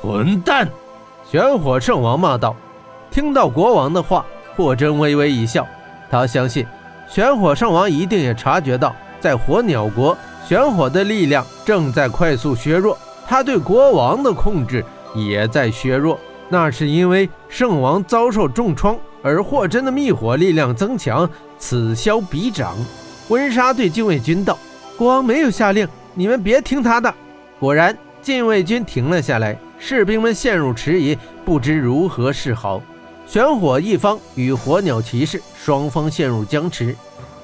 混蛋！玄火圣王骂道。听到国王的话，霍真微微一笑。他相信玄火圣王一定也察觉到，在火鸟国，玄火的力量正在快速削弱，他对国王的控制也在削弱。那是因为圣王遭受重创，而霍真的密火力量增强，此消彼长。温莎对禁卫军道：“国王没有下令，你们别听他的。”果然，禁卫军停了下来，士兵们陷入迟疑，不知如何是好。玄火一方与火鸟骑士双方陷入僵持。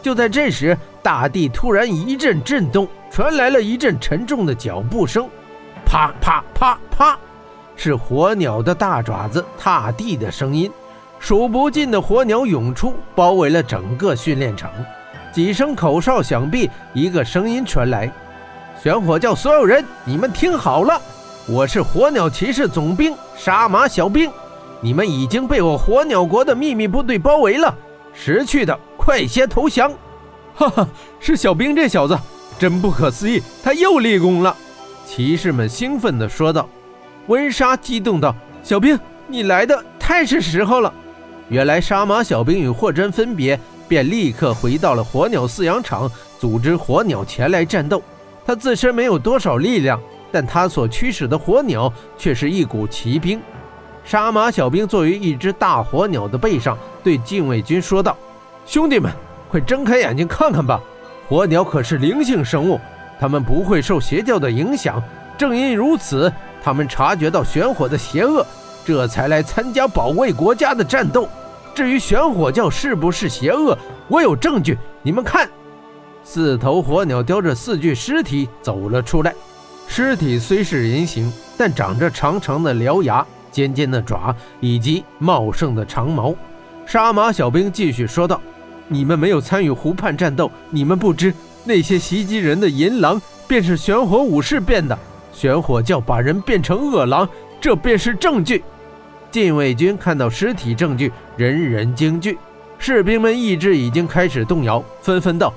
就在这时，大地突然一阵震动，传来了一阵沉重的脚步声，啪啪啪啪，是火鸟的大爪子踏地的声音。数不尽的火鸟涌出，包围了整个训练场。几声口哨响毕，一个声音传来：“玄火叫所有人，你们听好了，我是火鸟骑士总兵杀马小兵。”你们已经被我火鸟国的秘密部队包围了，识趣的快些投降！哈哈，是小兵这小子，真不可思议，他又立功了！骑士们兴奋地说道。温莎激动道：“小兵，你来的太是时候了！”原来杀马小兵与霍真分别，便立刻回到了火鸟饲养场，组织火鸟前来战斗。他自身没有多少力量，但他所驱使的火鸟却是一股骑兵。杀马小兵坐于一只大火鸟的背上，对禁卫军说道：“兄弟们，快睁开眼睛看看吧！火鸟可是灵性生物，它们不会受邪教的影响。正因如此，他们察觉到玄火的邪恶，这才来参加保卫国家的战斗。至于玄火教是不是邪恶，我有证据。你们看，四头火鸟叼着四具尸体走了出来。尸体虽是人形，但长着长长的獠牙。”尖尖的爪以及茂盛的长毛，杀马小兵继续说道：“你们没有参与湖畔战斗，你们不知那些袭击人的银狼便是玄火武士变的。玄火教把人变成恶狼，这便是证据。”禁卫军看到尸体证据，人人惊惧。士兵们意志已经开始动摇，纷纷道：“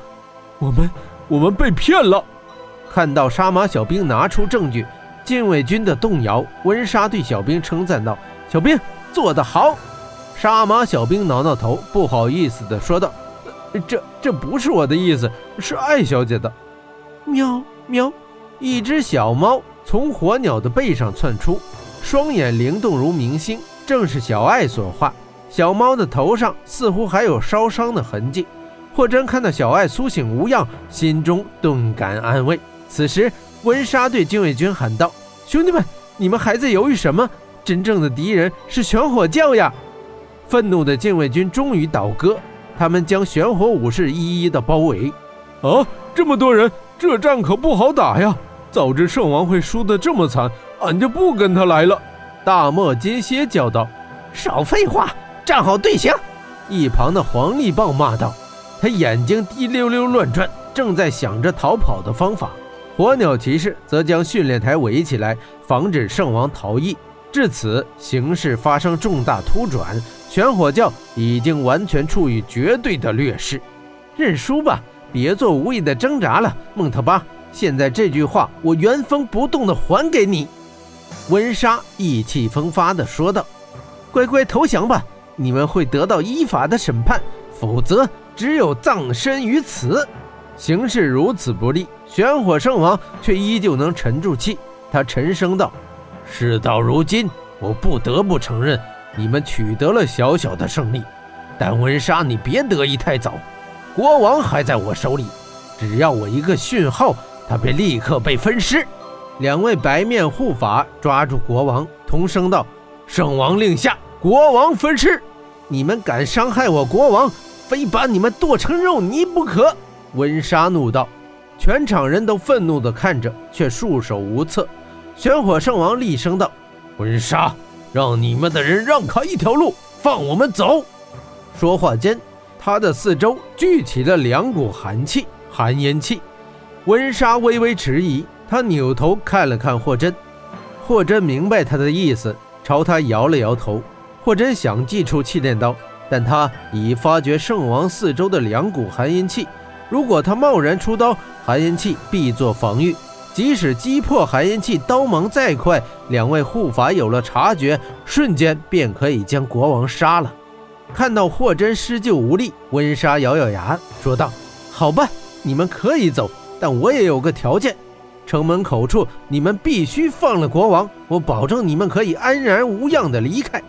我们，我们被骗了。”看到杀马小兵拿出证据。禁卫军的动摇，温莎对小兵称赞道：“小兵做得好。”杀马小兵挠挠头，不好意思地说道：“这这不是我的意思，是艾小姐的。”喵喵，一只小猫从火鸟的背上窜出，双眼灵动如明星，正是小艾所化。小猫的头上似乎还有烧伤的痕迹。霍真看到小艾苏醒无恙，心中顿感安慰。此时。温莎对禁卫军喊道：“兄弟们，你们还在犹豫什么？真正的敌人是玄火教呀！”愤怒的禁卫军终于倒戈，他们将玄火武士一一的包围。啊，这么多人，这仗可不好打呀！早知圣王会输得这么惨，俺就不跟他来了。”大漠金蝎叫道。“少废话，站好队形！”一旁的黄立豹骂道。他眼睛滴溜溜乱转，正在想着逃跑的方法。火鸟骑士则将训练台围起来，防止圣王逃逸。至此，形势发生重大突转，玄火教已经完全处于绝对的劣势。认输吧，别做无谓的挣扎了，蒙特巴。现在这句话，我原封不动的还给你。”温莎意气风发地说道，“乖乖投降吧，你们会得到依法的审判，否则只有葬身于此。”形势如此不利，玄火圣王却依旧能沉住气。他沉声道：“事到如今，我不得不承认，你们取得了小小的胜利。但温莎，你别得意太早，国王还在我手里。只要我一个讯号，他便立刻被分尸。”两位白面护法抓住国王，同声道：“圣王令下，国王分尸！你们敢伤害我国王，非把你们剁成肉泥不可！”温莎怒道：“全场人都愤怒地看着，却束手无策。”玄火圣王厉声道：“温莎，让你们的人让开一条路，放我们走！”说话间，他的四周聚起了两股寒气、寒烟气。温莎微微迟疑，他扭头看了看霍真。霍真明白他的意思，朝他摇了摇头。霍真想祭出气炼刀，但他已发觉圣王四周的两股寒阴气。如果他贸然出刀，寒烟气必做防御。即使击破寒阴气刀芒再快，两位护法有了察觉，瞬间便可以将国王杀了。看到霍真施救无力，温莎咬咬牙说道：“好吧，你们可以走，但我也有个条件。城门口处，你们必须放了国王，我保证你们可以安然无恙的离开。”